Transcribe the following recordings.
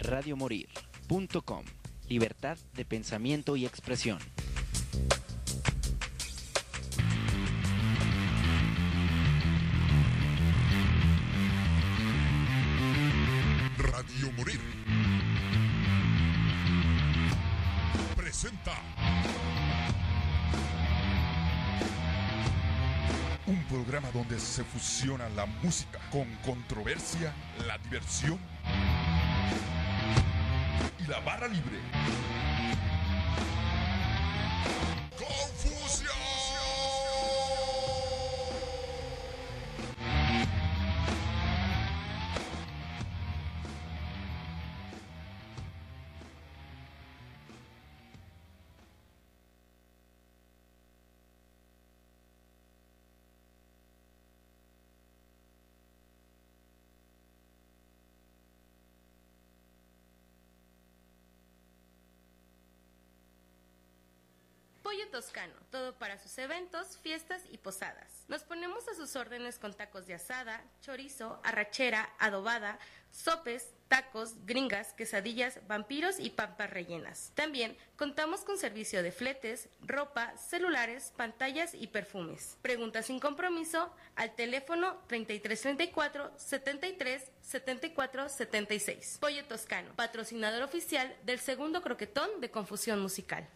radiomorir.com. Libertad de pensamiento y expresión. Radio Morir. Presenta. Un programa donde se fusiona la música con controversia, la diversión la barra libre. Pollo Toscano, todo para sus eventos, fiestas y posadas. Nos ponemos a sus órdenes con tacos de asada, chorizo, arrachera, adobada, sopes, tacos, gringas, quesadillas, vampiros y pampas rellenas. También contamos con servicio de fletes, ropa, celulares, pantallas y perfumes. Preguntas sin compromiso al teléfono 3334 73 74 76. Pollo Toscano, patrocinador oficial del segundo croquetón de Confusión Musical.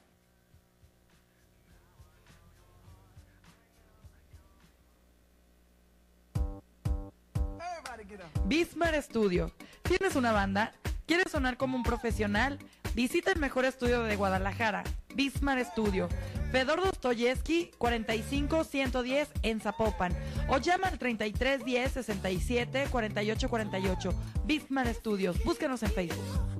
Bismar Studio. ¿Tienes una banda? ¿Quieres sonar como un profesional? Visita el mejor estudio de Guadalajara, Bismar Studio. Fedor Dostoyevsky 45110 en Zapopan o llama al 3310 67 48 48. Bismar Studios. Búscanos en Facebook.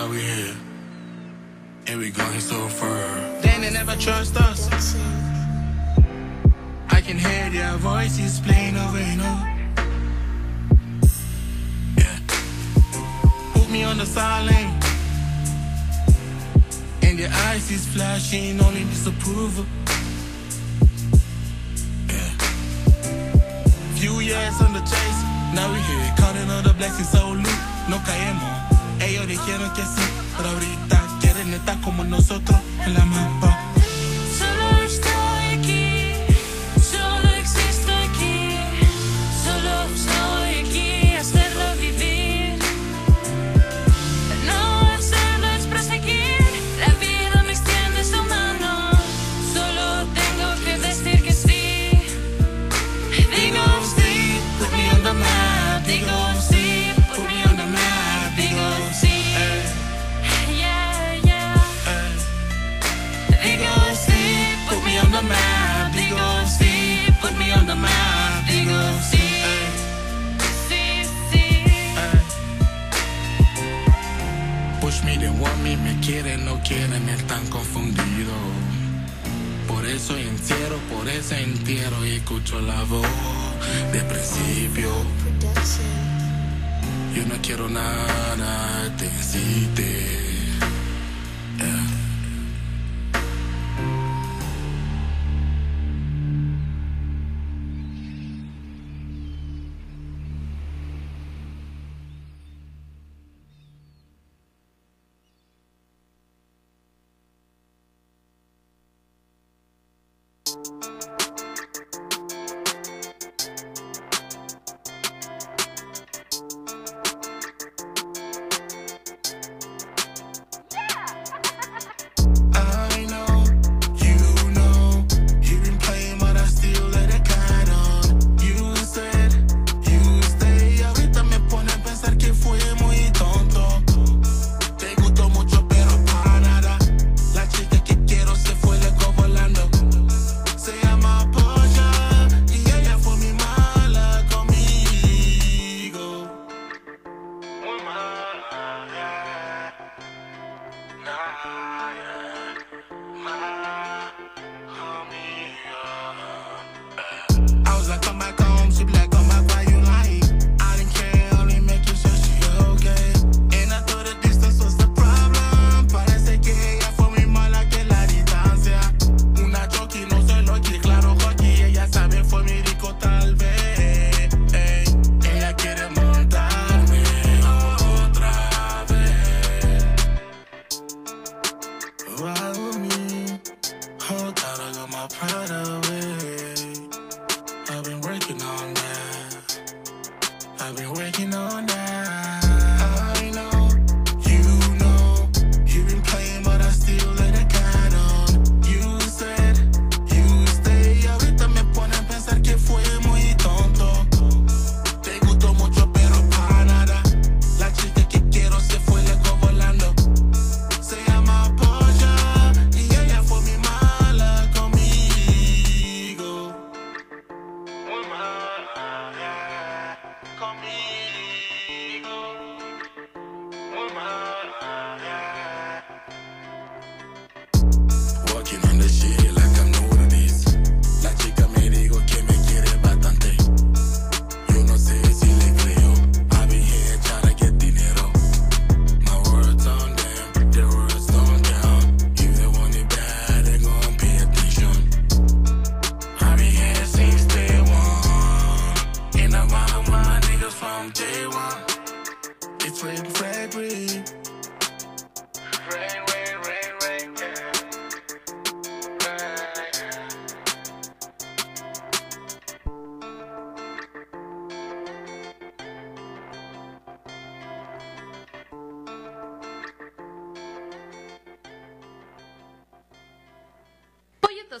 Now we here. And we going so far. They never trust us. I can hear their voices playing over and over. Yeah. Put me on the silent. And their eyes is flashing, only disapproval. Yeah. Few years on the chase, now we here, counting all the blessings, so loot, no caemos. Ellos dijeron que sí, pero ahorita quieren estar como nosotros en la mapa. Push me, they want me, me quieren, no quieren, están confundidos. Por eso entierro, por eso entierro y escucho la voz de principio. Yo no quiero nada, te incite.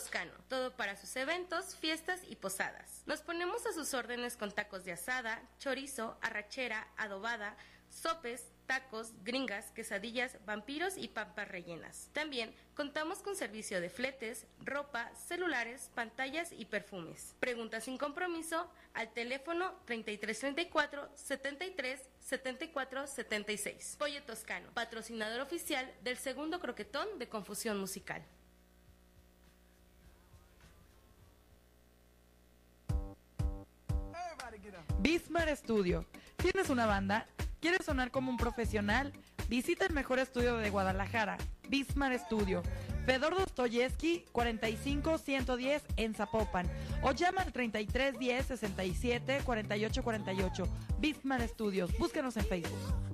Toscano, todo para sus eventos, fiestas y posadas. Nos ponemos a sus órdenes con tacos de asada, chorizo, arrachera, adobada, sopes, tacos, gringas, quesadillas, vampiros y pampas rellenas. También contamos con servicio de fletes, ropa, celulares, pantallas y perfumes. Preguntas sin compromiso al teléfono 3334 73 74 76. Pollo Toscano, patrocinador oficial del segundo croquetón de Confusión Musical. Bismar Studio. ¿Tienes una banda? ¿Quieres sonar como un profesional? Visita el mejor estudio de Guadalajara, Bismar Studio. Fedor Dostoyevsky 45110 en Zapopan o llama al 3310 67 48 48. Bismar Studios. Búscanos en Facebook.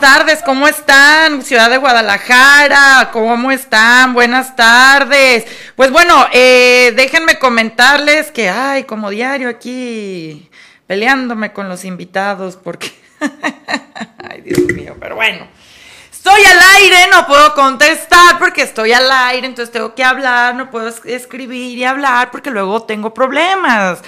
Tardes, ¿cómo están? Ciudad de Guadalajara, ¿cómo están? Buenas tardes. Pues bueno, eh, déjenme comentarles que, ay, como diario aquí peleándome con los invitados porque, ay, Dios mío, pero bueno. Estoy al aire, no puedo contestar porque estoy al aire, entonces tengo que hablar, no puedo es- escribir y hablar porque luego tengo problemas.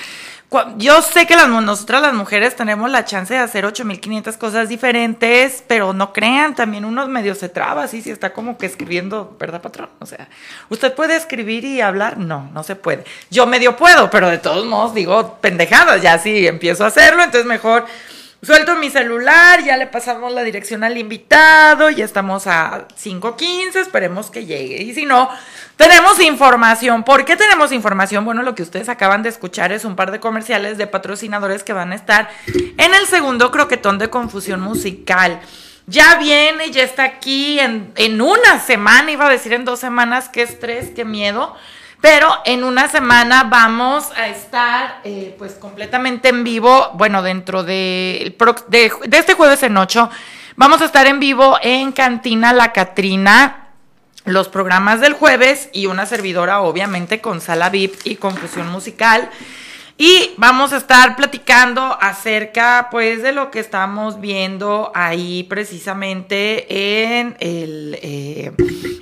Yo sé que las, nosotras las mujeres tenemos la chance de hacer 8500 cosas diferentes, pero no crean, también uno medio se traba, así si está como que escribiendo, ¿verdad, patrón? O sea, ¿usted puede escribir y hablar? No, no se puede. Yo medio puedo, pero de todos modos digo pendejadas, ya si empiezo a hacerlo, entonces mejor Suelto mi celular, ya le pasamos la dirección al invitado, ya estamos a 5.15, esperemos que llegue. Y si no, tenemos información. ¿Por qué tenemos información? Bueno, lo que ustedes acaban de escuchar es un par de comerciales de patrocinadores que van a estar en el segundo croquetón de confusión musical. Ya viene, ya está aquí en, en una semana, iba a decir en dos semanas, qué estrés, qué miedo. Pero en una semana vamos a estar eh, pues completamente en vivo, bueno, dentro de, de, de este jueves en 8, vamos a estar en vivo en Cantina La Catrina, los programas del jueves y una servidora obviamente con sala VIP y confusión musical. Y vamos a estar platicando acerca, pues, de lo que estamos viendo ahí precisamente en el, eh,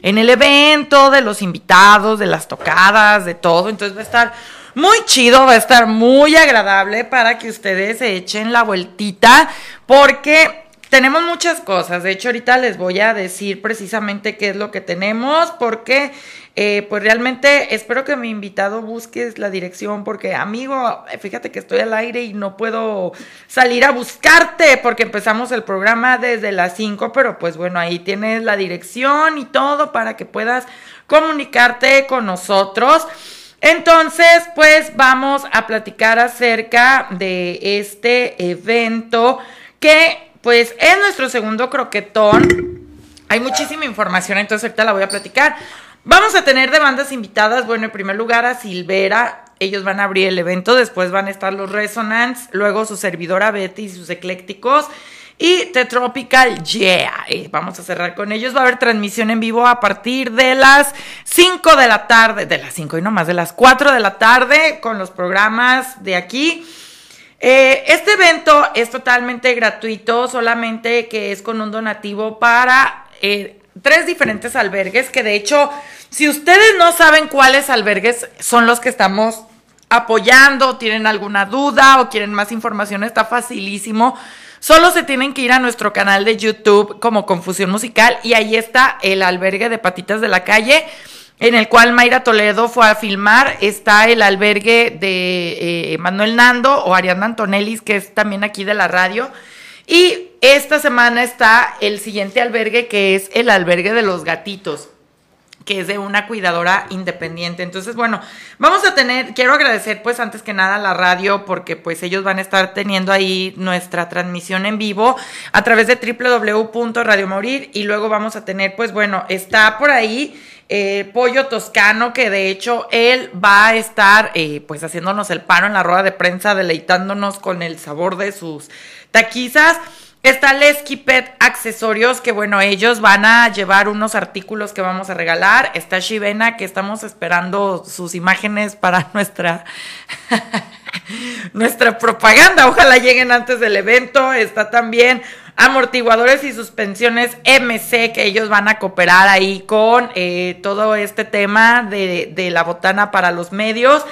en el evento, de los invitados, de las tocadas, de todo. Entonces va a estar muy chido, va a estar muy agradable para que ustedes se echen la vueltita, porque tenemos muchas cosas. De hecho, ahorita les voy a decir precisamente qué es lo que tenemos, porque eh, pues realmente espero que mi invitado busques la dirección, porque amigo, fíjate que estoy al aire y no puedo salir a buscarte, porque empezamos el programa desde las 5, pero pues bueno, ahí tienes la dirección y todo para que puedas comunicarte con nosotros. Entonces, pues vamos a platicar acerca de este evento que pues es nuestro segundo croquetón. Hay muchísima información, entonces ahorita la voy a platicar. Vamos a tener de bandas invitadas, bueno, en primer lugar a Silvera, ellos van a abrir el evento, después van a estar los Resonance, luego su servidora Betty y sus eclécticos. y The Tropical Yeah. Vamos a cerrar con ellos. Va a haber transmisión en vivo a partir de las 5 de la tarde, de las 5 y no más, de las 4 de la tarde con los programas de aquí. Eh, este evento es totalmente gratuito, solamente que es con un donativo para eh, tres diferentes albergues, que de hecho, si ustedes no saben cuáles albergues son los que estamos apoyando, tienen alguna duda o quieren más información, está facilísimo. Solo se tienen que ir a nuestro canal de YouTube como Confusión Musical y ahí está el albergue de Patitas de la Calle en el cual Mayra Toledo fue a filmar. Está el albergue de eh, Manuel Nando o Ariadna Antonellis, que es también aquí de la radio. Y esta semana está el siguiente albergue, que es el albergue de los gatitos que es de una cuidadora independiente. Entonces, bueno, vamos a tener, quiero agradecer pues antes que nada a la radio porque pues ellos van a estar teniendo ahí nuestra transmisión en vivo a través de www.radio Morir y luego vamos a tener pues bueno, está por ahí eh, Pollo Toscano, que de hecho él va a estar eh, pues haciéndonos el paro en la rueda de prensa, deleitándonos con el sabor de sus taquizas. Está Lesky Pet Accesorios, que bueno, ellos van a llevar unos artículos que vamos a regalar. Está Shivena, que estamos esperando sus imágenes para nuestra, nuestra propaganda. Ojalá lleguen antes del evento. Está también amortiguadores y suspensiones MC, que ellos van a cooperar ahí con eh, todo este tema de, de la botana para los medios.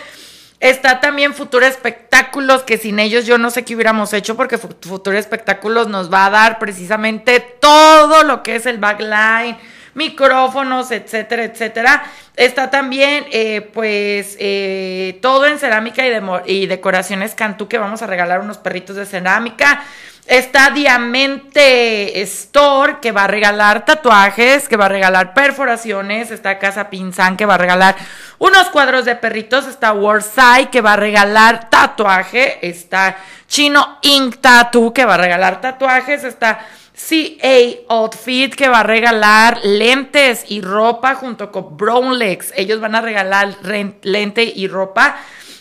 Está también Futuro Espectáculos, que sin ellos yo no sé qué hubiéramos hecho, porque Futuro Espectáculos nos va a dar precisamente todo lo que es el backline, micrófonos, etcétera, etcétera. Está también, eh, pues, eh, todo en cerámica y, y decoraciones Cantú, que vamos a regalar unos perritos de cerámica. Está Diamante Store, que va a regalar tatuajes, que va a regalar perforaciones. Está Casa Pinzán, que va a regalar unos cuadros de perritos. Está Warside, que va a regalar tatuaje. Está Chino Ink Tattoo, que va a regalar tatuajes. Está CA Outfit, que va a regalar lentes y ropa junto con Brown Legs. Ellos van a regalar lente y ropa.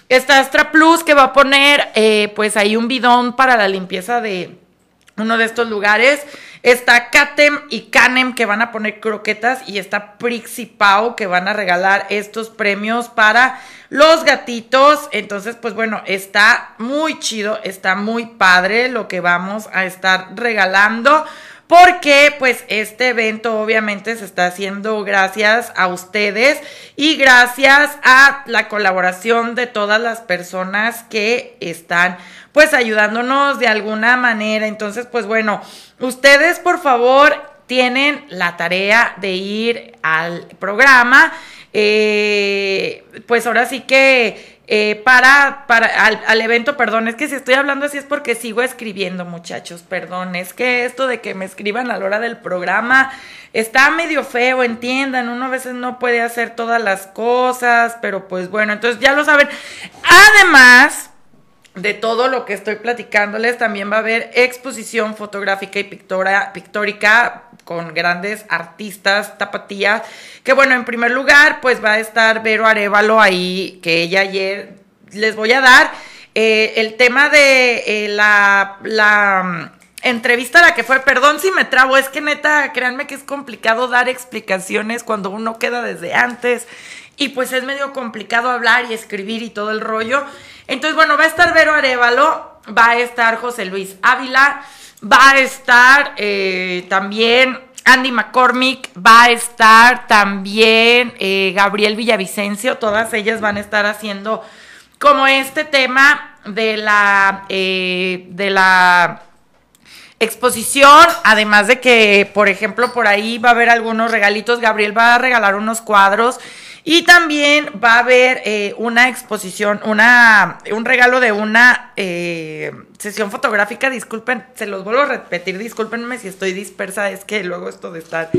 Está Astra Plus que va a poner eh, pues ahí un bidón para la limpieza de uno de estos lugares. Está Katem y Canem que van a poner croquetas y está Prixipao que van a regalar estos premios para los gatitos. Entonces, pues bueno, está muy chido, está muy padre lo que vamos a estar regalando porque pues este evento obviamente se está haciendo gracias a ustedes y gracias a la colaboración de todas las personas que están pues ayudándonos de alguna manera. Entonces, pues bueno, ustedes por favor tienen la tarea de ir al programa. Eh, pues ahora sí que eh, para, para al, evento, perdón, es que si estoy hablando así es porque sigo escribiendo, muchachos, perdón, es que esto de que me escriban a la hora del programa está medio feo, entiendan, uno a veces no puede hacer todas las cosas, pero pues bueno, entonces ya lo saben. Además de todo lo que estoy platicándoles, también va a haber exposición fotográfica y pictora, pictórica con grandes artistas tapatías. Que bueno, en primer lugar, pues va a estar Vero Arevalo ahí, que ella ayer les voy a dar eh, el tema de eh, la, mm, entrevista a la que fue, perdón si me trabo, es que neta, créanme que es complicado dar explicaciones cuando uno queda desde antes y pues es medio complicado hablar y escribir y todo el rollo. Entonces, bueno, va a estar Vero Arevalo, va a estar José Luis Ávila, Va a estar eh, también Andy McCormick, va a estar también eh, Gabriel Villavicencio, todas ellas van a estar haciendo como este tema de la, eh, de la exposición, además de que, por ejemplo, por ahí va a haber algunos regalitos, Gabriel va a regalar unos cuadros y también va a haber eh, una exposición, una, un regalo de una eh, sesión fotográfica. Disculpen, se los vuelvo a repetir, discúlpenme si estoy dispersa, es que luego esto de estar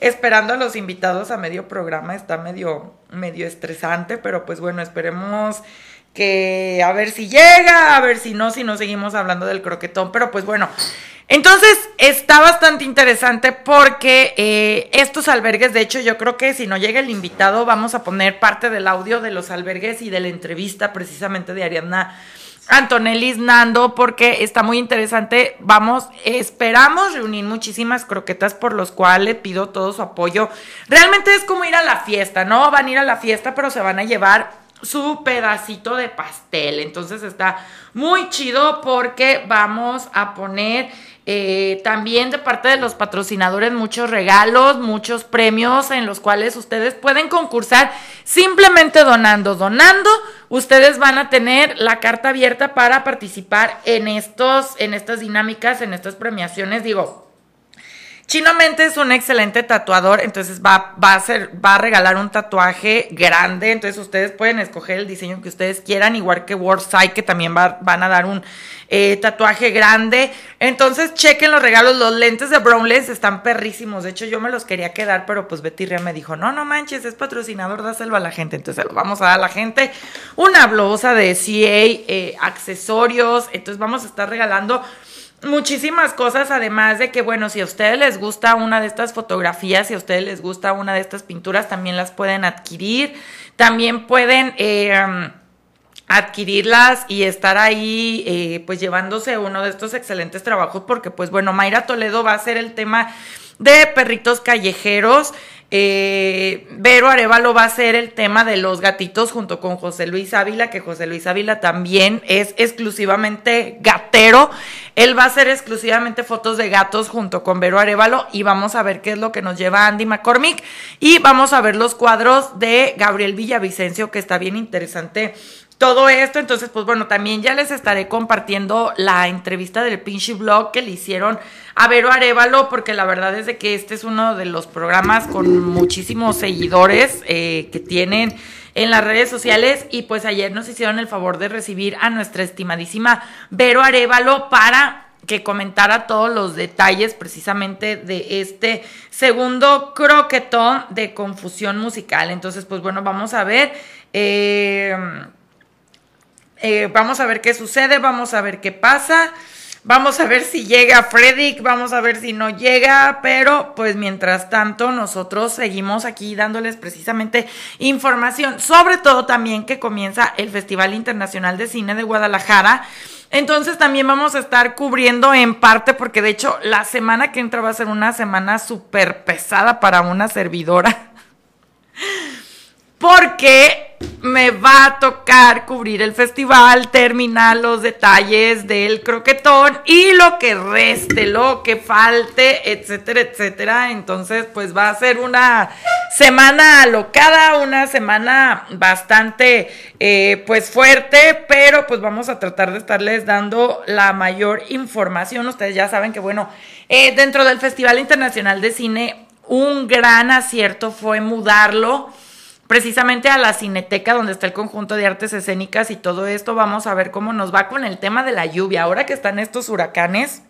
esperando a los invitados a medio programa está medio, medio estresante, pero pues bueno, esperemos que a ver si llega, a ver si no, si no seguimos hablando del croquetón, pero pues bueno. Entonces está bastante interesante porque eh, estos albergues, de hecho yo creo que si no llega el invitado vamos a poner parte del audio de los albergues y de la entrevista precisamente de Ariadna Antonellis Nando porque está muy interesante. Vamos, esperamos reunir muchísimas croquetas por los cuales pido todo su apoyo. Realmente es como ir a la fiesta, ¿no? Van a ir a la fiesta, pero se van a llevar su pedacito de pastel. Entonces está muy chido porque vamos a poner eh, también de parte de los patrocinadores muchos regalos, muchos premios en los cuales ustedes pueden concursar simplemente donando. Donando, ustedes van a tener la carta abierta para participar en estos, en estas dinámicas, en estas premiaciones. Digo, Chino Mente es un excelente tatuador, entonces va, va, a va a regalar un tatuaje grande, entonces ustedes pueden escoger el diseño que ustedes quieran, igual que Wordside, que también va, van a dar un eh, tatuaje grande. Entonces chequen los regalos, los lentes de Brownless están perrísimos, de hecho yo me los quería quedar, pero pues Betty Ria me dijo, no, no manches, es patrocinador, dáselo a la gente, entonces se lo vamos a dar a la gente. Una blusa de CA, eh, accesorios, entonces vamos a estar regalando muchísimas cosas, además de que, bueno, si a ustedes les gusta una de estas fotografías, si a ustedes les gusta una de estas pinturas, también las pueden adquirir. También pueden eh, adquirirlas y estar ahí, eh, pues llevándose uno de estos excelentes trabajos, porque, pues bueno, Mayra Toledo va a ser el tema de perritos callejeros. Eh, Vero Arevalo va a ser el tema de los gatitos junto con José Luis Ávila, que José Luis Ávila también es exclusivamente gatero. Él va a hacer exclusivamente fotos de gatos junto con Vero Arevalo y vamos a ver qué es lo que nos lleva Andy McCormick y vamos a ver los cuadros de Gabriel Villavicencio, que está bien interesante todo esto. Entonces, pues bueno, también ya les estaré compartiendo la entrevista del pinche blog que le hicieron a Vero Arevalo, porque la verdad es de que este es uno de los programas con muchísimos seguidores eh, que tienen en las redes sociales y pues ayer nos hicieron el favor de recibir a nuestra estimadísima Vero Arevalo para que comentara todos los detalles precisamente de este segundo croquetón de confusión musical. Entonces, pues bueno, vamos a ver. Eh, eh, vamos a ver qué sucede, vamos a ver qué pasa. Vamos a ver si llega Freddy, vamos a ver si no llega, pero pues mientras tanto nosotros seguimos aquí dándoles precisamente información, sobre todo también que comienza el Festival Internacional de Cine de Guadalajara. Entonces también vamos a estar cubriendo en parte, porque de hecho la semana que entra va a ser una semana súper pesada para una servidora. Porque me va a tocar cubrir el festival, terminar los detalles del croquetón y lo que reste, lo que falte, etcétera, etcétera. Entonces, pues va a ser una semana alocada, una semana bastante, eh, pues fuerte, pero pues vamos a tratar de estarles dando la mayor información. Ustedes ya saben que, bueno, eh, dentro del Festival Internacional de Cine, un gran acierto fue mudarlo precisamente a la Cineteca donde está el conjunto de artes escénicas y todo esto. Vamos a ver cómo nos va con el tema de la lluvia. Ahora que están estos huracanes,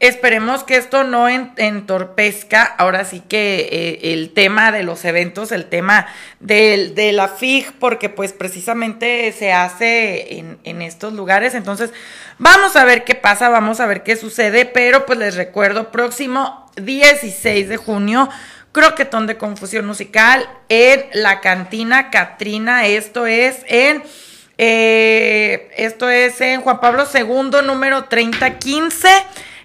esperemos que esto no entorpezca ahora sí que eh, el tema de los eventos, el tema de, la FIG, porque pues precisamente se hace en, en estos lugares. Entonces, vamos a ver qué pasa, vamos a ver qué sucede, pero pues les recuerdo, próximo 16 de junio croquetón de confusión musical en la cantina Catrina. Esto es en. Eh, esto es en Juan Pablo II, número 3015,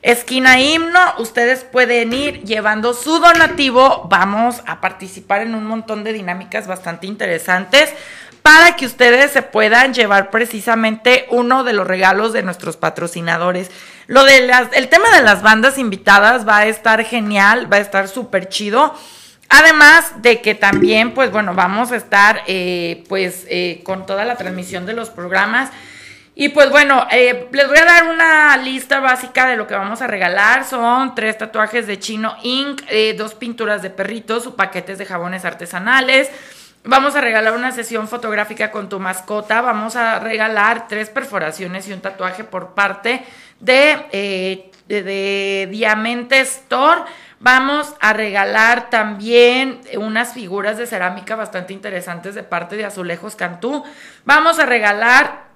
esquina himno. Ustedes pueden ir llevando su donativo. Vamos a participar en un montón de dinámicas bastante interesantes para que ustedes se puedan llevar precisamente uno de los regalos de nuestros patrocinadores. Lo de las, el tema de las bandas invitadas va a estar genial, va a estar súper chido. Además de que también, pues bueno, vamos a estar eh, pues eh, con toda la transmisión de los programas. Y pues bueno, eh, les voy a dar una lista básica de lo que vamos a regalar. Son tres tatuajes de Chino Inc., dos pinturas de perritos, paquetes de jabones artesanales, Vamos a regalar una sesión fotográfica con tu mascota. Vamos a regalar tres perforaciones y un tatuaje por parte de, eh, de, Diamante Store. Vamos a regalar también unas figuras de cerámica bastante interesantes de parte de Azulejos Cantú. Vamos a regalar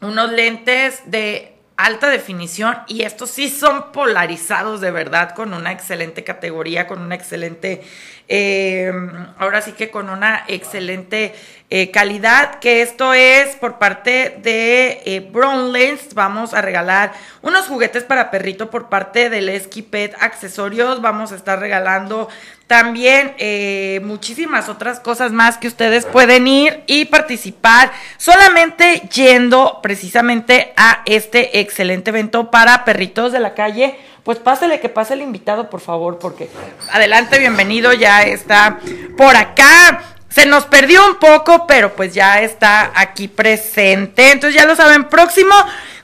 unos lentes de alta definición y estos sí son polarizados de verdad con una excelente categoría, con una excelente, eh, ahora sí que con una excelente eh, calidad, que esto es por parte de eh, Brown Lens, vamos a regalar unos juguetes para perrito por parte del Esquipet Accesorios, vamos a estar regalando también eh, muchísimas otras cosas más que ustedes pueden ir y participar solamente yendo precisamente a este excelente evento para perritos de la calle. Pues pásale que pase el invitado, por favor, porque adelante, bienvenido, ya está por acá. Se nos perdió un poco, pero pues ya está aquí presente. Entonces ya lo saben, próximo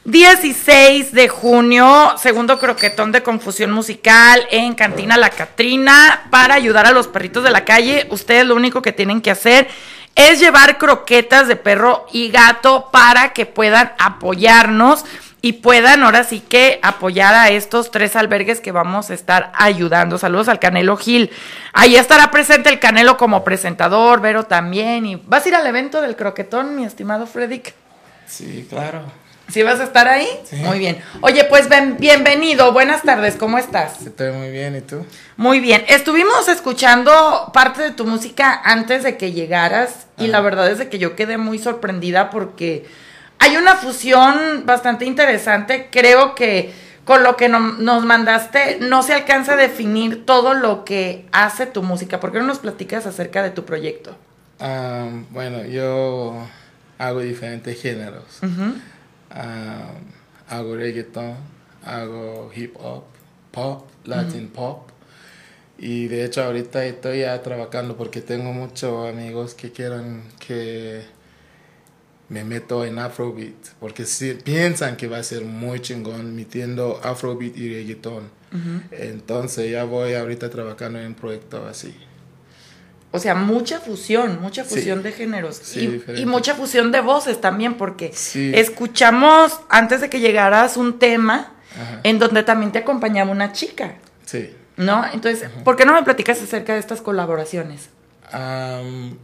16 de junio, segundo croquetón de confusión musical en Cantina La Catrina para ayudar a los perritos de la calle. Ustedes lo único que tienen que hacer es llevar croquetas de perro y gato para que puedan apoyarnos y puedan ahora sí que apoyar a estos tres albergues que vamos a estar ayudando. Saludos al Canelo Gil. Ahí estará presente el Canelo como presentador, Vero también. ¿Y vas a ir al evento del croquetón, mi estimado Freddick? Sí, claro. ¿Sí vas a estar ahí? Sí. Muy bien. Oye, pues ven- bienvenido. Buenas tardes. ¿Cómo estás? Estoy muy bien, ¿y tú? Muy bien. Estuvimos escuchando parte de tu música antes de que llegaras y la verdad es de que yo quedé muy sorprendida porque hay una fusión bastante interesante. Creo que con lo que no- nos mandaste no se alcanza a definir todo lo que hace tu música. ¿Por qué no nos platicas acerca de tu proyecto? Ah, bueno, yo hago diferentes géneros. Ah, hago reggaeton, hago hip hop, pop, latin pop. Y de hecho ahorita estoy ya trabajando porque tengo muchos amigos que quieren que me meto en Afrobeat. Porque si, piensan que va a ser muy chingón metiendo Afrobeat y reggaeton. Entonces ya voy ahorita trabajando en un proyecto así. O sea, mucha fusión, mucha Sí. fusión de géneros Sí, y, mucha fusión de voces también, porque Sí. escuchamos antes de que llegaras un tema Ajá. en donde también te acompañaba una chica, Sí. ¿no? Entonces, ¿por qué no me platicas acerca de estas colaboraciones? Am,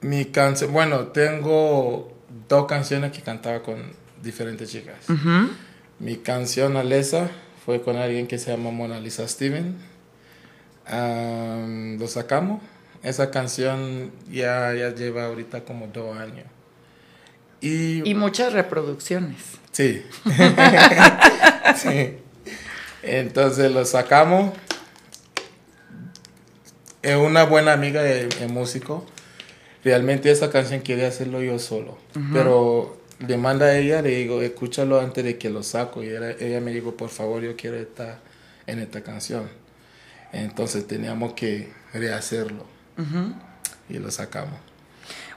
mi canción, bueno, tengo dos canciones que cantaba con diferentes chicas. Mi canción Alesa fue con alguien que se llama Mona Lisa Steven. Am, lo sacamos. Esa canción ya, ya lleva ahorita como dos años. Y, Y muchas reproducciones. Sí. sí. Entonces lo sacamos. Es una buena amiga de, de músico. Realmente esa canción quería hacerlo yo solo. Pero le manda a ella, le digo, escúchalo antes de que lo saco. Y ella, ella me dijo, por favor, yo quiero estar en esta canción. Entonces teníamos que rehacerlo. Y lo sacamos.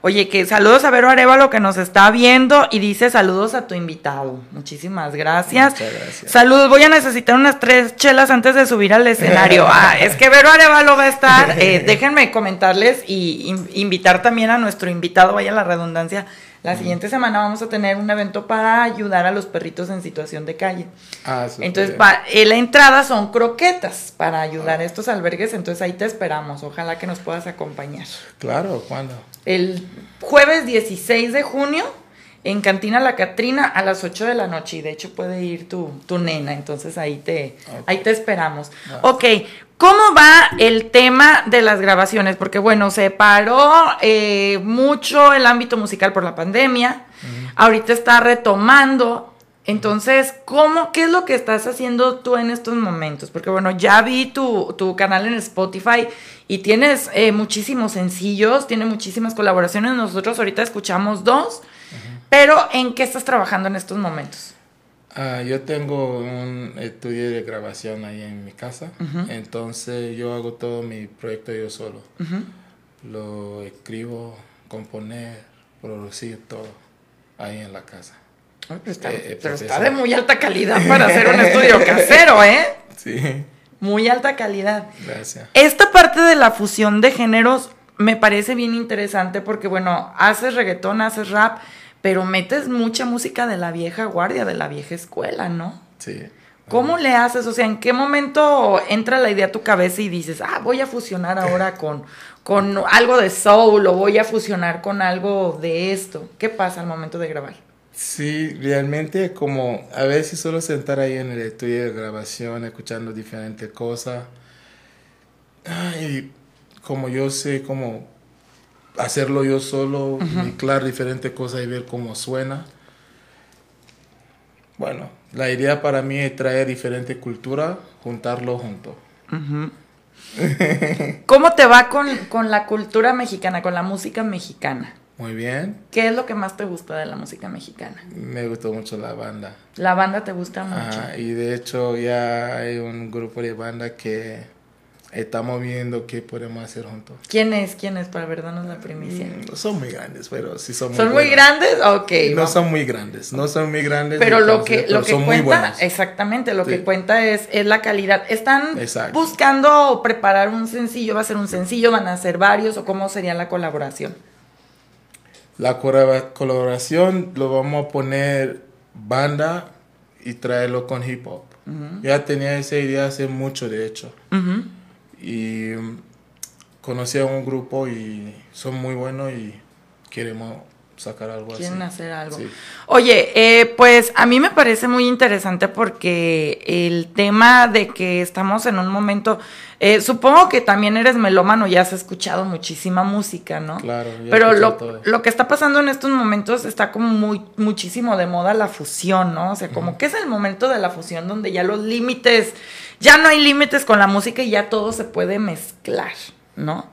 Oye, que saludos a Vero Arevalo que nos está viendo y dice saludos a tu invitado. Muchísimas gracias. Muchas gracias. Saludos, voy a necesitar unas tres chelas antes de subir al escenario. Ah, es que Vero Arevalo va a estar. eh, déjenme comentarles y in- invitar también a nuestro invitado, vaya la redundancia. La siguiente semana vamos a tener un evento para ayudar a los perritos en situación de calle. Ah, Entonces, bien. pa- eh, la entrada son croquetas para ayudar a estos albergues. Entonces, ahí te esperamos. Ojalá que nos puedas acompañar Claro, ¿cuándo? el jueves 16 de junio en Cantina La Catrina a las 8 de la noche y de hecho puede ir tu, tu nena, entonces ahí te, ahí te esperamos. Ok, ¿cómo va el tema de las grabaciones? Porque bueno, se paró eh, mucho el ámbito musical por la pandemia, ahorita está retomando. Entonces, ¿cómo, qué es lo que estás haciendo tú en estos momentos? Porque bueno, ya vi tu, tu canal en Spotify y tienes eh, muchísimos sencillos, tiene muchísimas colaboraciones. Nosotros ahorita escuchamos dos, pero ¿en qué estás trabajando en estos momentos? Ah, yo tengo un estudio de grabación ahí en mi casa, entonces yo hago todo mi proyecto yo solo. Lo escribo, componer, producir todo ahí en la casa. Ay, pero está, Eh, eh, pero está de muy alta calidad para hacer un estudio casero, ¿eh? Sí, Muy alta calidad. gracias. Esta parte de la fusión de géneros me parece bien interesante porque, bueno, haces reggaetón, haces rap, pero metes mucha música de la vieja guardia, de la vieja escuela, ¿no? Sí. ¿Cómo le haces? O sea, ¿en qué momento entra la idea a tu cabeza y dices, ah, voy a fusionar ahora con, con algo de soul o voy a fusionar con algo de esto? ¿Qué pasa al momento de grabar? Sí, realmente como a veces solo sentar ahí en el estudio de grabación, escuchando diferentes cosas. Y como yo sé cómo hacerlo yo solo, mezclar diferentes cosas y ver cómo suena. Bueno, la idea para mí es traer diferentes culturas, juntarlo juntos. ¿Cómo te va con, con la cultura mexicana, con la música mexicana? Muy bien, ¿Qué es lo que más te gusta de la música mexicana? me gustó mucho la banda. La banda te gusta mucho. Y de hecho ya hay un grupo de banda que estamos viendo qué podemos hacer juntos. ¿Quién es? ¿Quién es? Para ver, danos la primicia. No son muy grandes, pero sí son muy ¿Son muy grandes? Ok. No vamos. son muy grandes, no son muy grandes. Pero lo que, pero lo que son cuenta, exactamente, lo Sí. que cuenta es, es la calidad. ¿Están Exacto. buscando preparar un sencillo? ¿Va a ser un sencillo? ¿Van a ser varios? ¿O cómo sería la colaboración? La colab- colaboración lo vamos a poner banda y traerlo con hip hop. Ya tenía esa idea hace mucho, de hecho. Ujú. Y mm, conocí a un grupo y son muy buenos y queremos sacar algo Quieren así. hacer algo. Sí. Oye, eh, pues a mí me parece muy interesante porque el tema de que estamos en un momento, eh, supongo que también eres melómano y has escuchado muchísima música, ¿no? Claro, Pero lo, todo. lo que está pasando en estos momentos está como muy muchísimo de moda la fusión, ¿no? O sea, como que es el momento de la fusión donde ya los límites, ya no hay límites con la música y ya todo se puede mezclar, ¿no?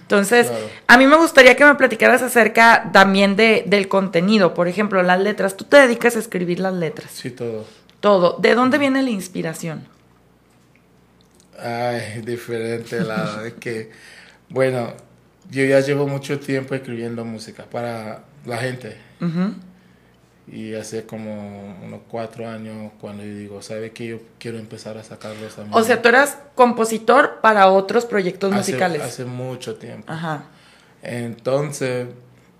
Entonces, Claro. a mí me gustaría que me platicaras acerca también de, del contenido, por ejemplo, las letras. Tú te dedicas a escribir las letras, Sí, todo. todo. ¿De dónde viene la inspiración? Ay, diferente lado. es que, bueno, yo ya llevo mucho tiempo escribiendo música para la gente. Y hace como unos cuatro años cuando yo digo, ¿sabe que Yo quiero empezar a sacarlos a mí. O sea, tú eras compositor para otros proyectos hace, musicales. Hace mucho tiempo. Ajá. Entonces,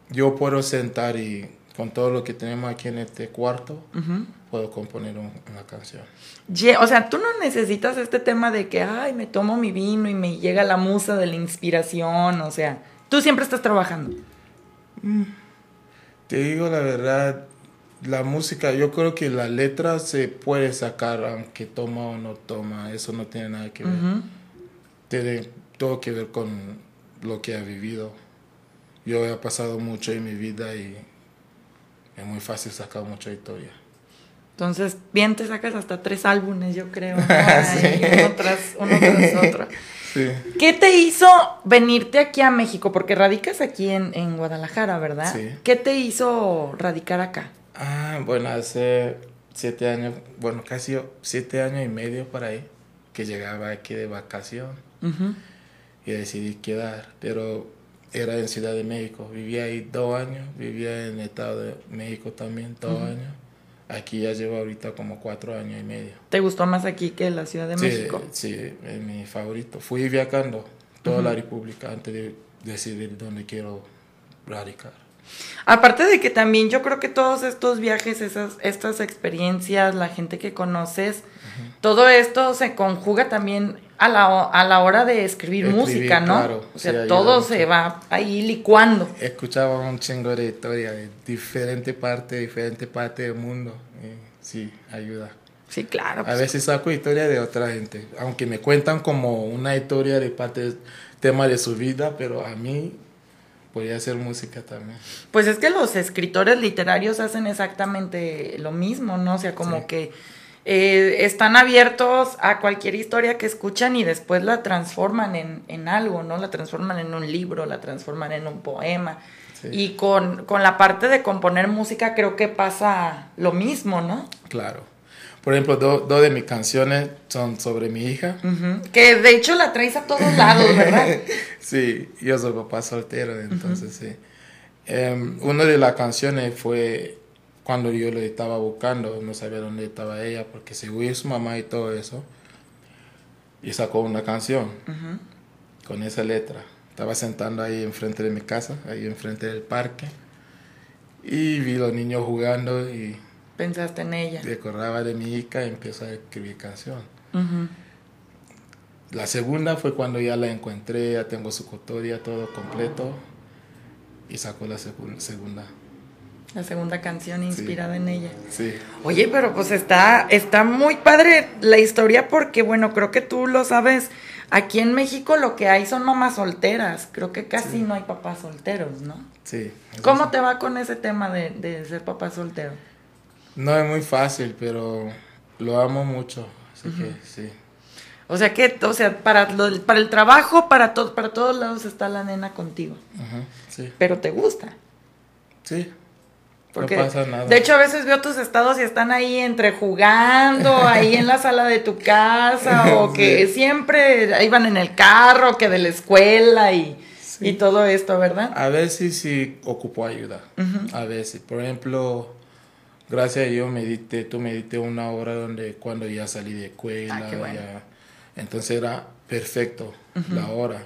yo puedo sentar y con todo lo que tenemos aquí en este cuarto, puedo componer un- una canción. O sea, tú no necesitas este tema de que, ay, me tomo mi vino y me llega la musa de la inspiración. O sea, tú siempre estás trabajando. Te digo la verdad, la música, yo creo que la letra se puede sacar aunque toma o no toma, eso no tiene nada que ver. Tiene todo que ver con lo que ha vivido. Yo he pasado mucho en mi vida y es muy fácil sacar mucha historia. Entonces, bien te sacas hasta tres álbumes, yo creo. ¿no? Uno, tras, uno tras otro. Sí. ¿Qué te hizo venirte aquí a México? Porque radicas aquí en, en Guadalajara, ¿verdad? Sí. ¿Qué te hizo radicar acá? Ah, bueno, hace siete años, bueno, casi siete años y medio por ahí, que llegaba aquí de vacación y decidí quedar, pero era en Ciudad de México, vivía ahí dos años, vivía en el Estado de México también dos años, aquí ya llevo ahorita como cuatro años y medio. ¿Te gustó más aquí que la Ciudad de sí, México? Sí, es mi favorito. Fui viajando toda la República antes de decidir dónde quiero radicar. Aparte de que también yo creo que todos estos viajes, esas, estas experiencias, la gente que conoces, todo esto se conjuga también a la, a la hora de escribir, Escribir, música, ¿no? claro, o sea, sí, todo se va ahí licuando. escuchaba un chingo de historia de diferente parte, diferente parte del mundo. Sí, ayuda. Sí, claro. A pues, veces saco historia de otra gente, aunque me cuentan como una historia de parte tema de su vida, pero a mí podría hacer música también. Pues es que los escritores literarios hacen exactamente lo mismo, ¿no? O sea, como Sí. que eh, están abiertos a cualquier historia que escuchan y después la transforman en, en algo, ¿no? La transforman en un libro, la transforman en un poema. Sí. Y con, con la parte de componer música creo que pasa lo mismo, ¿no? Claro. Por ejemplo, do- dos de mis canciones son sobre mi hija. Que de hecho la traes a todos lados, ¿verdad? sí, yo soy papá soltero, entonces sí. Em, una de las canciones fue cuando yo le estaba buscando, no sabía dónde estaba ella, porque se huyó su mamá y todo eso. Y sacó una canción con esa letra. Estaba sentando ahí enfrente de mi casa, ahí enfrente del parque. Y vi los niños jugando y Pensaste en ella. recordaba de mi hija y empezó a escribir canción. La segunda fue cuando ya la encontré, ya tengo su custodia todo completo y sacó la segunda. La segunda canción inspirada en ella. Sí. Oye, pero pues está, está muy padre la historia porque, bueno, creo que tú lo sabes. Aquí en México lo que hay son mamás solteras. Creo que casi no hay papás solteros, ¿no? Sí. ¿Cómo sí. te va con ese tema de, de ser papá soltero? No es muy fácil, pero lo amo mucho. Así que sí. O sea que, o sea, para, lo- para el trabajo, para, to- para todos lados está la nena contigo. Ujú, Sí. Pero te gusta. Sí. Porque, no pasa nada. De hecho, a veces veo tus estados y están ahí entre jugando, ahí en la sala de tu casa, o que Sí. siempre iban en el carro, que de la escuela y, Sí. y todo esto, ¿verdad? A veces sí ocupo ayuda. A veces. Por ejemplo, gracias a Dios medité, tú medité una hora donde cuando ya salí de escuela. Ah, bueno. ya- entonces era perfecto la hora.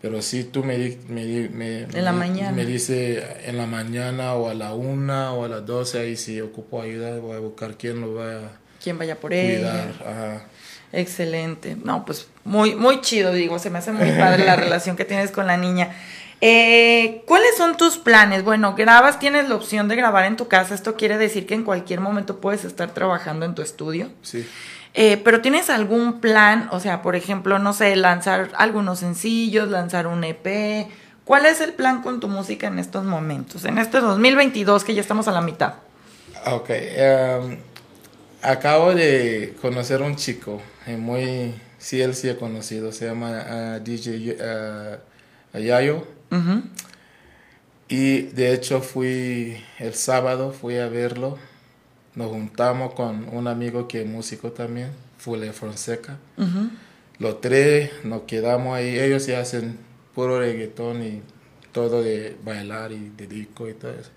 Pero si tú me, me, me, En la me- mañana. me dice en la mañana o a la una o a las doce, ahí si ocupo ayuda, voy a buscar quién lo va a Quien vaya por cuidar. ella. Ajá. Excelente. No, pues muy, muy chido, digo. Se me hace muy padre la relación que tienes con la niña. Eh, ¿Cuáles son tus planes? Bueno, grabas, tienes la opción de grabar en tu casa. Esto quiere decir que en cualquier momento puedes estar trabajando en tu estudio. Sí. Eh, pero tienes algún plan, o sea, por ejemplo, no sé, lanzar algunos sencillos, lanzar un EP. ¿Cuál es el plan con tu música en estos momentos? En este 2022 que ya estamos a la mitad. Ok. em, acabo de conocer un chico, eh, muy, sí, él sí he conocido, se llama ah, DJ ah, Yayo. Ujú. Y de hecho fui el sábado, fui a verlo. Nos juntamos con un amigo que es músico también, Fule Fonseca. Ujú. Los tres nos quedamos ahí. Ellos sí hacen puro reggaetón y todo de bailar y de disco y todo eso.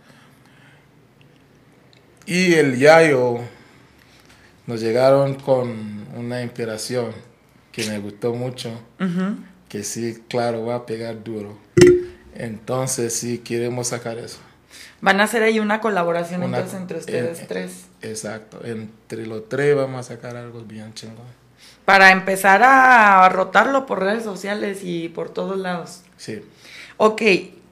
Y el Yayo nos llegaron con una inspiración que me gustó mucho, que sí, claro, va a pegar duro. Entonces sí, queremos sacar eso. Van a hacer ahí una colaboración Una- entonces entre ustedes eh, tres. Exacto, entre los tres vamos a sacar algo bien chingón. Para empezar a rotarlo por redes sociales y por todos lados. Sí. Ok,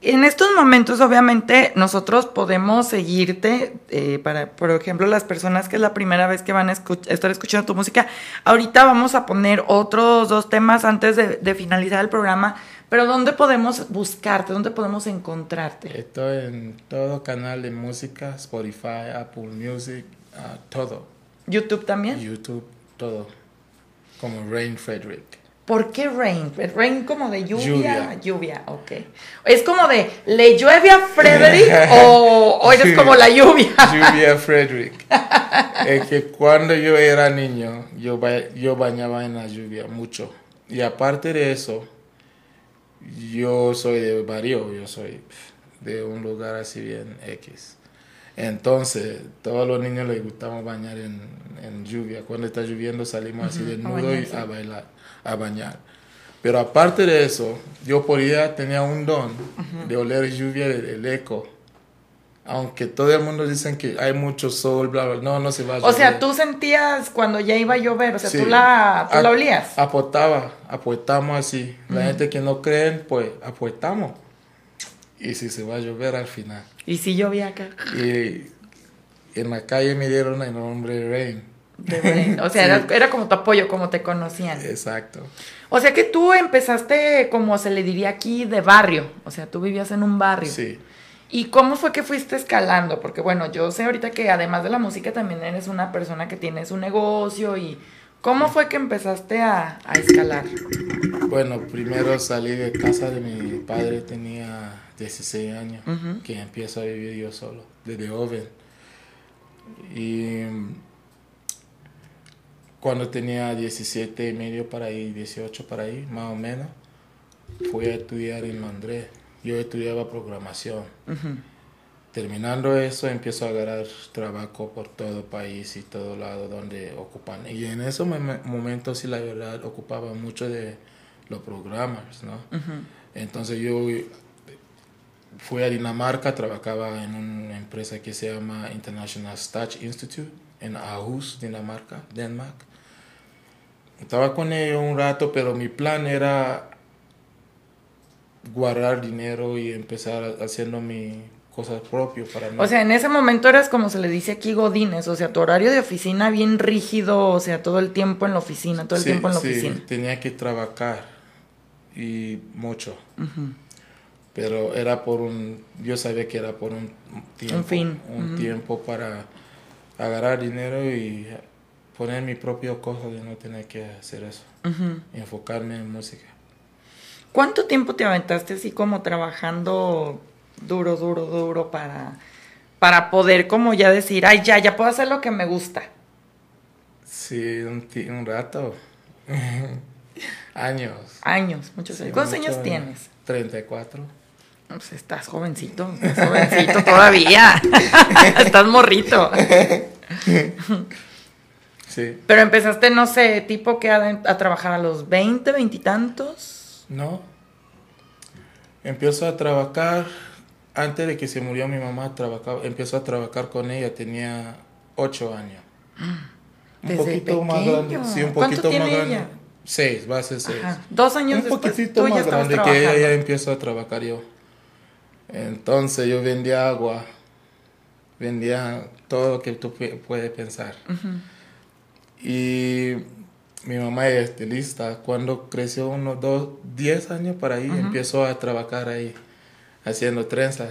en estos momentos obviamente nosotros podemos seguirte, eh, para, por ejemplo, las personas que es la primera vez que van a escuch- estar escuchando tu música. Ahorita vamos a poner otros dos temas antes de, de finalizar el programa, pero ¿dónde podemos buscarte? ¿Dónde podemos encontrarte? Estoy en todo canal de música, Spotify, Apple Music, ah, todo. YouTube también. YouTube, todo. Como Rain Frederick. ¿Por qué rain? ¿Rain como de lluvia? Lluvia. Lluvia, ok. ¿Es como de le llueve a Frederick o, o eres como la lluvia? Lluvia Frederick. es que cuando yo era niño, yo, ba- yo bañaba en la lluvia mucho. Y aparte de eso, yo soy de barrio, yo soy de un lugar así bien X. Entonces, todos los niños les gustaba bañar en, en lluvia. Cuando está lloviendo salimos así desnudos y a bailar, a bañar. Pero aparte de eso, yo podía, tenía un don de oler lluvia del del eco. Aunque todo el mundo dicen que hay mucho sol, bla, bla, no, no se va a O sea, llover. tú sentías cuando ya iba a llover, o sea, Sí. tú, la, tú la olías. Apostaba, apuestamos así. La gente que no creen, pues apuestamos. Y si se va a llover al final. Y sí llovía acá. Y en la calle me dieron el nombre Rain. de rain. O sea, era, era como tu apoyo, como te conocían. Exacto. O sea que tú empezaste, como se le diría aquí, de barrio. O sea, tú vivías en un barrio. Sí. ¿Y cómo fue que fuiste escalando? Porque bueno, yo sé ahorita que además de la música también eres una persona que tienes un negocio y ¿cómo fue que empezaste a, a escalar? Bueno, primero salí de casa de mi padre, tenía 16 años, que empiezo a vivir yo solo, desde joven. Y cuando tenía 17 y medio para ahí, 18 para ahí, más o menos, fui a estudiar en Londres. Yo estudiaba programación. Terminando eso, empiezo a agarrar trabajo por todo el país y todo lado donde ocupan. Y en esos mom- momentos, sí, la verdad, ocupaba mucho de los programas, ¿no? Entonces yo fui a Dinamarca, trabajaba en una empresa que se llama International Touch Institute en Aarhus, Dinamarca, Denmark. Estaba con ellos un rato, pero mi plan era guardar dinero y empezar haciendo mi cosas propias para mí. O sea, en ese momento eras como se le dice aquí Godines, o sea, tu horario de oficina bien rígido, o sea, todo el tiempo en la oficina, todo el Sí, tiempo en la sí, oficina. tenía que trabajar y mucho. Pero era por un, yo sabía que era por un tiempo. fin. Un tiempo para agarrar dinero y poner mi propio cosa de no tener que hacer eso. Enfocarme en música. ¿Cuánto tiempo te aventaste así como trabajando duro, duro, duro para, para poder como ya decir, ay, ya, ya puedo hacer lo que me gusta? Sí, un, rato. años. Años, muchos Sí, años. ¿Cuántos mucho años tienes? 34. Pues estás jovencito, estás jovencito todavía. estás morrito. Sí. Pero empezaste, no sé, tipo que a, a trabajar a los 20, 20 y tantos. No. Empiezo a trabajar, antes de que se murió mi mamá, trabajaba, empezó a trabajar con ella, tenía ocho años. Un Desde poquito más pequeño. grande, sí, un ¿Cuánto poquito más grande. ella? Seis, va a ser seis. Ajá. Dos años un después poquitito más grande que ella, ya empezó a trabajar yo. Entonces yo vendía agua, vendía todo lo que tú pu- puedes pensar. Y mi mamá es estilista. Cuando creció unos dos, 10 años para ahí, empezó a trabajar ahí, haciendo trenzas.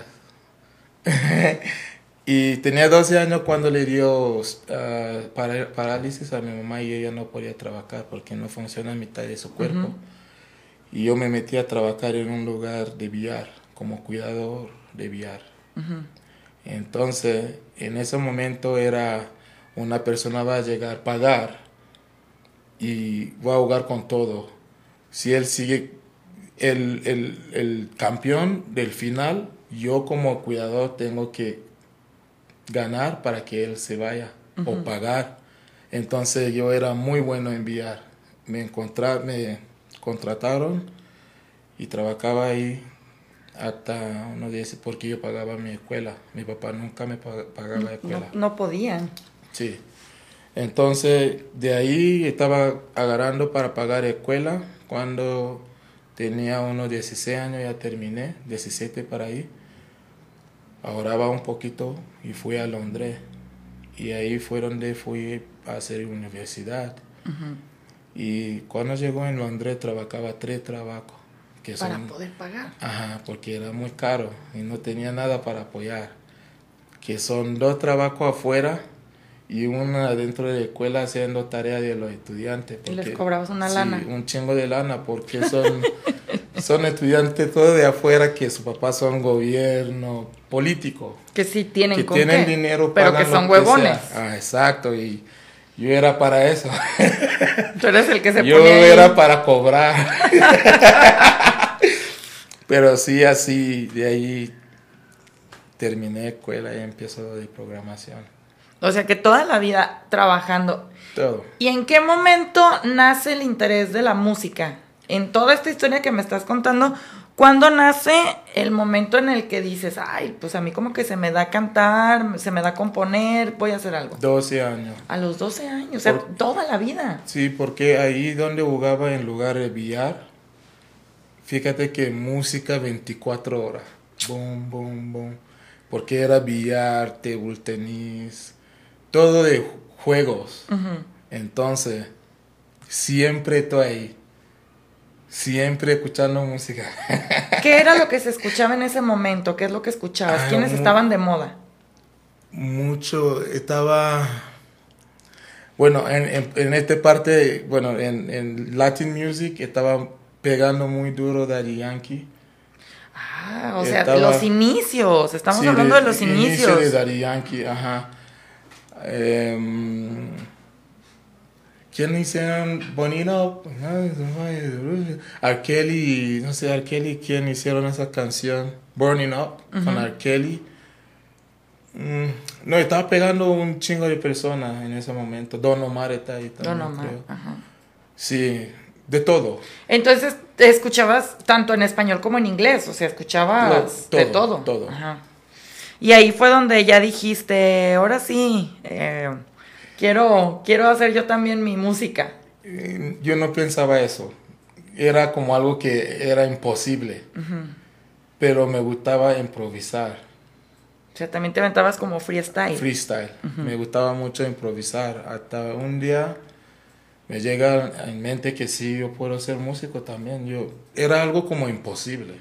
y tenía 12 años cuando le dio ah, para- parálisis a mi mamá y ella no podía trabajar porque no funciona mitad de su cuerpo. Y yo me metí a trabajar en un lugar de billar, como cuidador de billar. Entonces, en ese momento era una persona va a llegar a pagar y va a jugar con todo. Si él sigue el, el, el campeón del final, yo como cuidador tengo que ganar para que él se vaya o pagar. Entonces yo era muy bueno en billar. Me, me contrataron y trabajaba ahí hasta unos días porque yo pagaba mi escuela. Mi papá nunca me pag- pagaba la No, escuela. no podían. Sí. Entonces, de ahí estaba agarrando para pagar escuela. Cuando tenía unos 16 años ya terminé, 17 para ahí. Ahorraba un poquito y fui a Londres. Y ahí fue donde fui a hacer universidad. Y cuando llegó en Londres trabajaba tres trabajos. Que Para son, poder pagar. Ajá, porque era muy caro y no tenía nada para apoyar. Que son dos trabajos afuera y una dentro de la escuela haciendo tarea de los estudiantes. Y les porque- cobrabas una sí, lana. un chingo de lana porque son, son estudiantes todos de afuera que sus papás son gobierno político. Que sí tienen Que con tienen qué, dinero pero pagan que son huevones. Ah, exacto, y yo era para eso. Tú eres el que se Yo pone ahí. era para cobrar. Pero sí, así, de ahí terminé escuela y empiezo de programación. O sea, que toda la vida trabajando. Todo. ¿Y en qué momento nace el interés de la música? En toda esta historia que me estás contando, ¿cuándo nace el momento en el que dices, ay, pues a mí como que se me da cantar, se me da componer, voy a hacer algo? 12 años. A los 12 años, o sea, toda la vida. Sí, porque ahí donde jugaba en lugar de billar, fíjate que música 24 horas. Boom, boom, boom. Porque era billar, table tenis, todo de juegos. Entonces, siempre estoy ahí. Siempre escuchando música. ¿Qué era lo que se escuchaba en ese momento? ¿Qué es lo que escuchabas? ¿Quiénes estaban de moda? Mucho, estaba... Bueno, en, en, en esta parte, bueno, en, en Latin Music estaba pegando muy duro Daddy Yankee. Ah, o sea, Estaba- los inicios. Estamos Sí, hablando de, los inicio inicios. de Daddy Yankee, ajá. Em, ¿Quién hicieron Bonito? R. Kelly, no sé, R. Kelly, ¿quién hicieron esa canción? Burning Up con R. Kelly. Mm, no, estaba pegando un chingo de personas en ese momento. Don Omar está ahí también. Don Omar, creo. ajá. Sí, de todo. Entonces, te escuchabas tanto en español como en inglés, o sea, escuchabas Lo- de todo, todo. todo. Ajá. Y ahí fue donde ya dijiste, ahora sí, eh, quiero, quiero hacer yo también mi música. Eh, Yo no pensaba eso. Era como algo que era imposible. Pero me gustaba improvisar. O sea, también te aventabas como freestyle. freestyle. Me gustaba mucho improvisar. Hasta un día me llega en mente que sí, yo puedo ser músico también. Yo Era algo como imposible.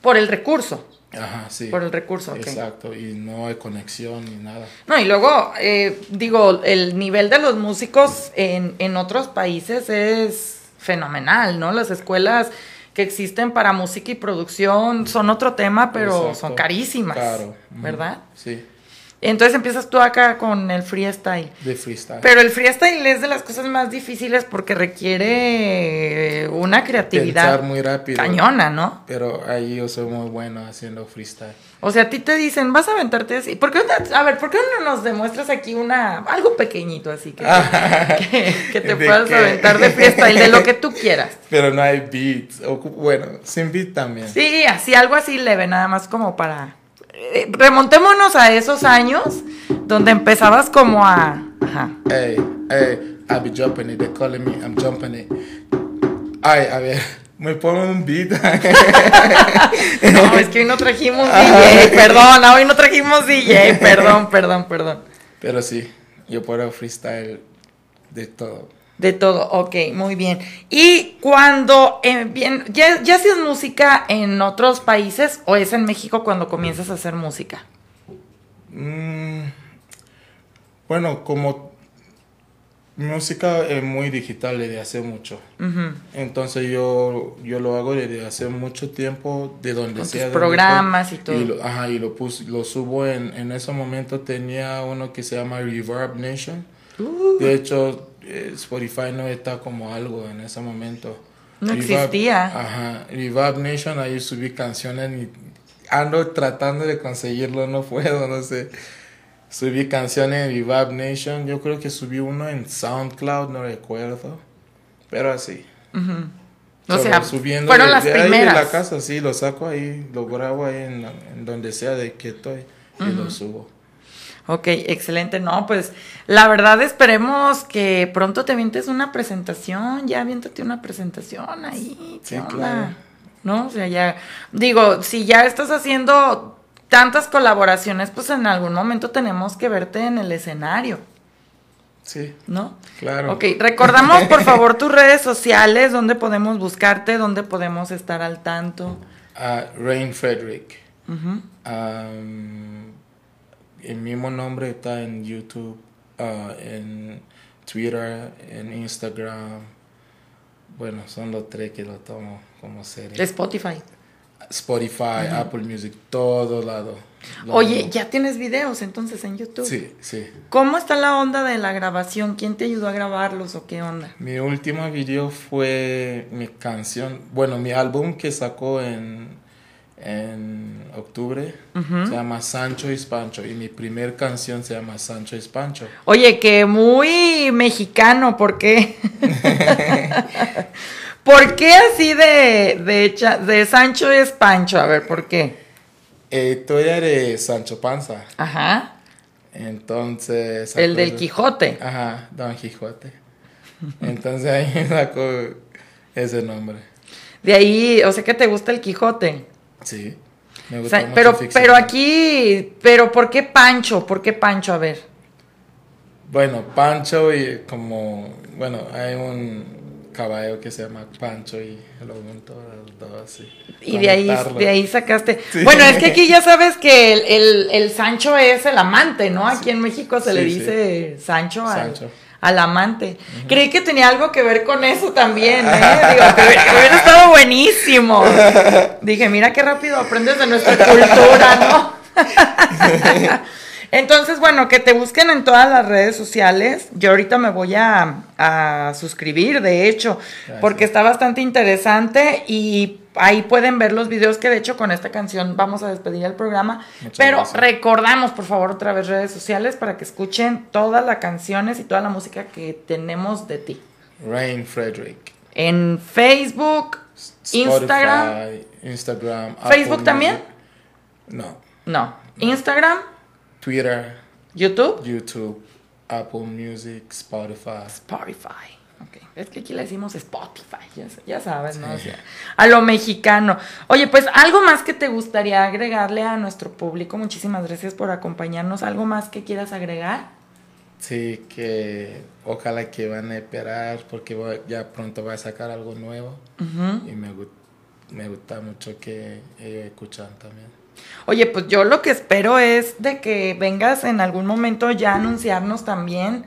Por el recurso. Ajá, sí. Por el recurso. Exacto, y no hay conexión ni nada. No, y luego, eh, digo, el nivel de los músicos en, en otros países es fenomenal, ¿no? Las escuelas que existen para música y producción son otro tema, pero Exacto. son carísimas. Claro. ¿Verdad? Sí, Entonces empiezas tú acá con el freestyle. de freestyle. Pero el freestyle es de las cosas más difíciles porque requiere una creatividad Pensar muy rápido. cañona, ¿no? Pero ahí yo soy muy bueno haciendo freestyle. O sea, a ti te dicen, vas a aventarte así. ¿Por qué no- a ver, ¿por qué no nos demuestras aquí una algo pequeñito así que, que, que te ¿De puedas qué? aventar de freestyle, de lo que tú quieras? Pero no hay beats. Bueno, sin beat también. Sí, así, algo así leve, nada más como para... eh, remontémonos a esos años donde empezabas como a... Ajá. Hey, hey, I be jumping it. They calling me, I'm jumping it. Ay, a ver, me pongo un beat. No, es que hoy no trajimos DJ, perdón, hoy no trajimos DJ, perdón, perdón, perdón. Pero sí, yo puedo freestyle de todo. De todo, ok, muy bien. Y cuando eh, bien, ya, ya hacías música en otros países o es en México cuando comienzas a hacer música? Mm, bueno, como música es muy digital desde hace mucho. Entonces yo, yo lo hago desde hace mucho tiempo, de donde Con sea. tus programas y todo. lo, ajá, y lo, pus- lo subo en, en ese momento tenía uno que se llama Reverb Nation. Uh. De hecho, eh, Spotify no está como algo en ese momento. No existía. Ajá, Reverb Nation, ahí subí canciones y ando tratando de conseguirlo, no puedo, no sé. Subí canciones en Reverb Nation, yo creo que subí uno en SoundCloud, no recuerdo, pero así. O Solo sea, subiendo fueron las de ahí de primeras. la casa, sí, lo saco ahí, lo grabo ahí en, en donde sea de que estoy y lo subo. Ok, excelente. No, pues la verdad esperemos que pronto te avientes una presentación, ya aviéntate una presentación ahí. ¿qué Sí, claro. ¿No? O sea, ya, digo, si ya estás haciendo tantas colaboraciones, pues en algún momento tenemos que verte en el escenario, Sí, ¿no? claro. Ok, recordamos por favor tus redes sociales, dónde podemos buscarte, dónde podemos estar al tanto. Ah, Rain Frederick. El mismo nombre está en YouTube, ah, en Twitter, en Instagram. Bueno, son los tres que lo tomo como serie. Spotify. Spotify, Apple Music, todo lado. Lo Oye, ya tienes videos entonces en YouTube. Sí, sí. ¿Cómo está la onda de la grabación? ¿Quién te ayudó a grabarlos o qué onda? Mi último video fue mi canción, bueno, mi álbum que sacó en, en octubre. Se llama Sancho y Pancho. Y mi primer canción se llama Sancho y Pancho. Oye, que muy mexicano, ¿por qué? ¿Por qué así de, de, Sancho es Pancho? A ver, ¿por qué? Eh, tú eres Sancho Panza. Ajá. Entonces. El del Quijote. Ajá, Don Quijote. Entonces ahí sacó ese nombre. De ahí, o sea que te gusta el Quijote. Sí. Me O gusta sea, mucho pero, pero aquí, pero ¿por qué Pancho? ¿Por qué Pancho? A ver. Bueno, Pancho y como. Bueno, hay un caballo que se llama Pancho y lo junto a los dos. así, Y de ahí, de ahí sacaste. Sí. Bueno, es que aquí ya sabes que el, el- el Sancho es el amante, ¿no? Aquí en México se Sí, le sí. dice Sancho al, Sancho. Al amante. Creí que tenía algo que ver con eso también, ¿eh? Digo, que hubiera, que hubiera estado buenísimo. Dije, mira qué rápido aprendes de nuestra cultura, ¿no? Entonces, bueno, que te busquen en todas las redes sociales. Yo ahorita me voy a, a suscribir, de hecho, Gracias. porque está bastante interesante y ahí pueden ver los videos que de hecho con esta canción vamos a despedir el programa. Muchas Pero gracias. recordamos, por favor, otra vez redes sociales para que escuchen todas las canciones y toda la música que tenemos de ti. Rain Frederick. En Facebook, Instagram. Spotify, Instagram. ¿Facebook Apple también? No. No. Instagram, Twitter, YouTube, YouTube, Apple Music, Spotify. Spotify. Es que aquí le decimos Spotify, ya, sa- ya sabes, ¿no? O sea, a lo mexicano. Oye, pues algo más que te gustaría agregarle a nuestro público. Muchísimas gracias por acompañarnos. ¿Algo más que quieras agregar? Sí, que ojalá que van a esperar porque voy- ya pronto voy a sacar algo nuevo y me, me gusta mucho que ellos escuchan también. Oye, pues yo lo que espero es de que vengas en algún momento ya a anunciarnos también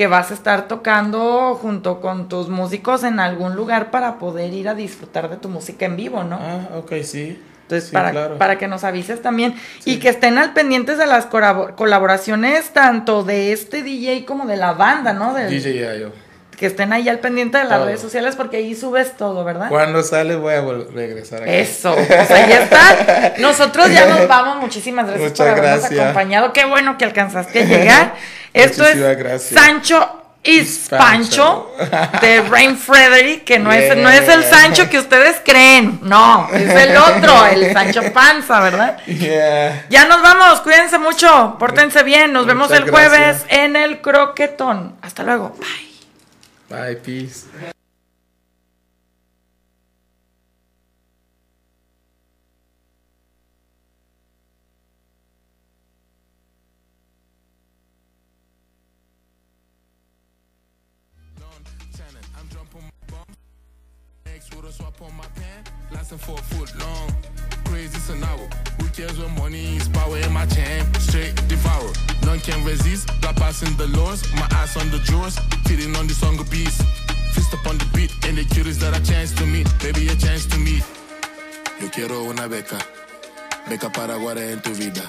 que vas a estar tocando junto con tus músicos en algún lugar para poder ir a disfrutar de tu música en vivo, ¿no? Ah, ok, sí. Entonces, Sí, para, claro. para que nos avises también y que estén al pendientes de las colaboraciones tanto de este DJ como de la banda, ¿no? Del- DJ Yayo. Que estén ahí al pendiente de las Todo. redes sociales porque ahí subes todo, ¿verdad? Cuando sale voy a regresar aquí. Eso, pues ahí está. Nosotros ya nos vamos. Muchísimas gracias Muchas por habernos gracias. acompañado. Qué bueno que alcanzaste a llegar. Esto Muchísimas es gracias. Sancho is Pancho de Rain Frederick, que no, es, no es el. Sancho que ustedes creen. No, es el otro, el Sancho Panza, ¿verdad? Yeah. Ya nos vamos, cuídense mucho, pórtense bien, nos vemos el jueves en el croquetón. Hasta luego, bye. Bye, peace. Swap on my pen, lasting for a foot long. Crazy. Who cares what money is power in my chain? Straight devour. None can resist. Got passing the laws. My ass on the drawers. Feeding on the song of peace. Fist upon the beat. And the curious that a chance to meet. Baby, a chance to meet. Yo quiero una beca. Beca para guardar en tu vida.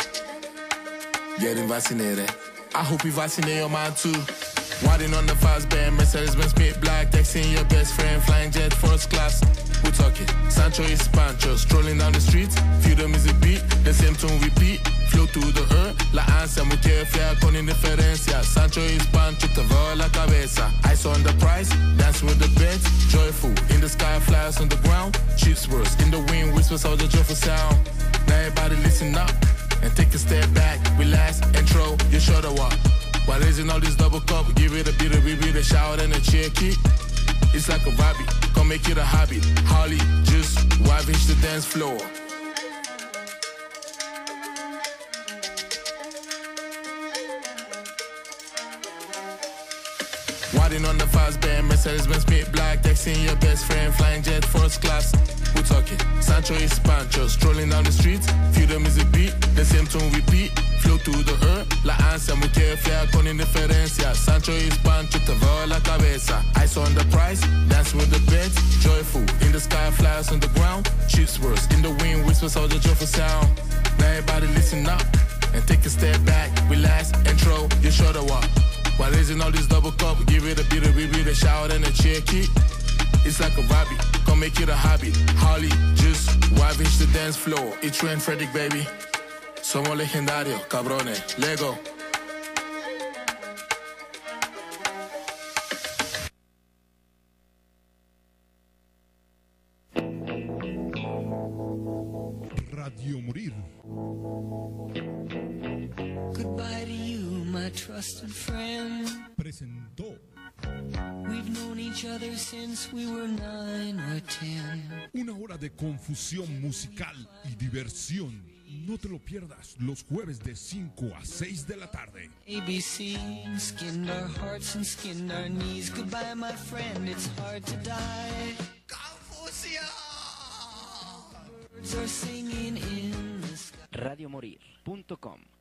Getting vaccinated. I hope you vaccinate your mind too. Riding on the fast band, Mercedes Benz Smith Black, texting your best friend, flying jet first class. We're talking Sancho is Pancho, strolling down the streets. Feel the music beat, the same tune repeat. Flow through the earth, la ansia, mujer fea con indiferencia. Sancho is Pancho, te veo la cabeza. Ice on the price, dance with the beds. Joyful, in the sky, flyers on the ground. Chips burst, in the wind, whispers all the joyful sound. Now everybody listen up and take a step back, relax and throw your shoulder up. While raising all this double cup, give it a bit of beat, a shout and a cheer kick. It's like a hobby, come make it a hobby. Holly, just wavish the dance floor. Riding on the fast band, Mercedes Benz Smith Black, texting your best friend, flying jet first class. We're talking Sancho is Pancho, strolling down the streets. Feel the music beat, the same tune repeat. Flow through the earth, la ansia, mujer fea con indiferencia. Sancho is Pancho, te veo la cabeza. Ice on the price, dance with the beds. Joyful, in the sky, flies on the ground. Chips burst, in the wind, whispers all the joyful sound. Now everybody listen up and take a step back, relax and throw your shoulder up. While raising all this double cup, give it a beat, of beat, a shout and a cheer kick. It's like a come make it a hobby. Holly, just wavish the dance floor. It's Trent Frederick, baby. Somos legendarios, cabrones. Lego. Confusión musical y diversión. No te lo pierdas los jueves de 5 a 6 de la tarde. ABC skinned our hearts and skinned our knees. Goodbye, my friend, it's hard to die. Birds are singing in the sky. Radiomorir.com